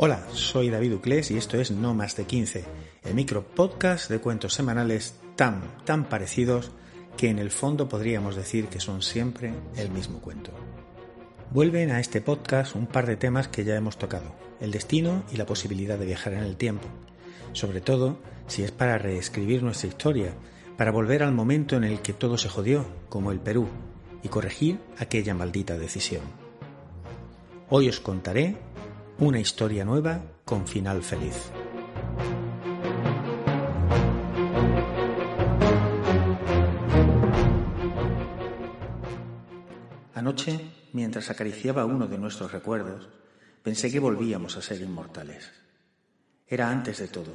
Hola, soy David Uclés y esto es No Más de 15, el micro podcast de cuentos semanales tan, tan parecidos que en el fondo podríamos decir que son siempre el mismo cuento. Vuelven a este podcast un par de temas que ya hemos tocado, el destino y la posibilidad de viajar en el tiempo, sobre todo si es para reescribir nuestra historia, para volver al momento en el que todo se jodió, como el Perú, y corregir aquella maldita decisión. Hoy os contaré una historia nueva con final feliz. Anoche, mientras acariciaba uno de nuestros recuerdos, pensé que volvíamos a ser inmortales. Era antes de todo,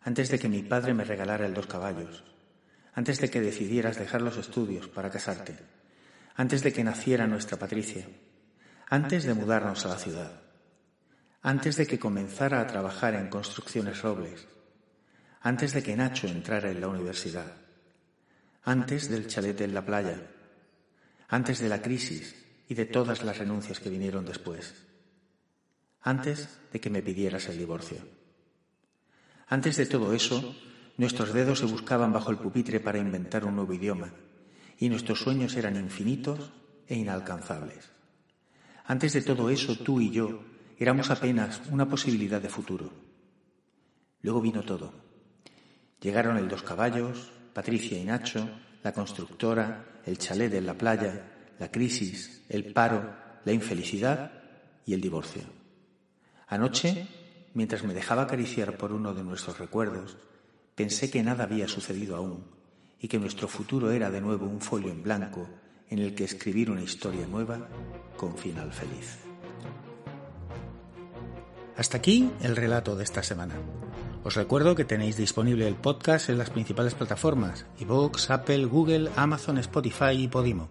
antes de que mi padre me regalara el dos caballos, antes de que decidieras dejar los estudios para casarte, antes de que naciera nuestra Patricia, antes de mudarnos a la ciudad antes de que comenzara a trabajar en construcciones robles, antes de que Nacho entrara en la universidad, antes del chalet en la playa, antes de la crisis y de todas las renuncias que vinieron después, antes de que me pidieras el divorcio. Antes de todo eso, nuestros dedos se buscaban bajo el pupitre para inventar un nuevo idioma, y nuestros sueños eran infinitos e inalcanzables. Antes de todo eso, tú y yo éramos apenas una posibilidad de futuro. Luego vino todo. Llegaron el dos caballos, Patricia y Nacho, la constructora, el chalet en la playa, la crisis, el paro, la infelicidad y el divorcio. Anoche, mientras me dejaba acariciar por uno de nuestros recuerdos, pensé que nada había sucedido aún y que nuestro futuro era de nuevo un folio en blanco en el que escribir una historia nueva con final feliz. Hasta aquí el relato de esta semana. Os recuerdo que tenéis disponible el podcast en las principales plataformas, iVoox, Apple, Google, Amazon, Spotify y Podimo.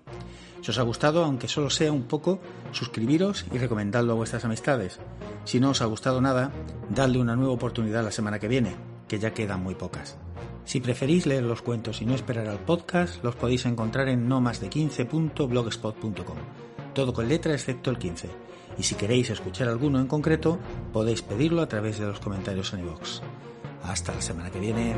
Si os ha gustado, aunque solo sea un poco, suscribiros y recomendadlo a vuestras amistades. Si no os ha gustado nada, dadle una nueva oportunidad la semana que viene, que ya quedan muy pocas. Si preferís leer los cuentos y no esperar al podcast, los podéis encontrar en no más de 15.blogspot.com. Todo con letra excepto el 15 y si queréis escuchar alguno en concreto, podéis pedirlo a través de los comentarios en iVoox. Hasta la semana que viene.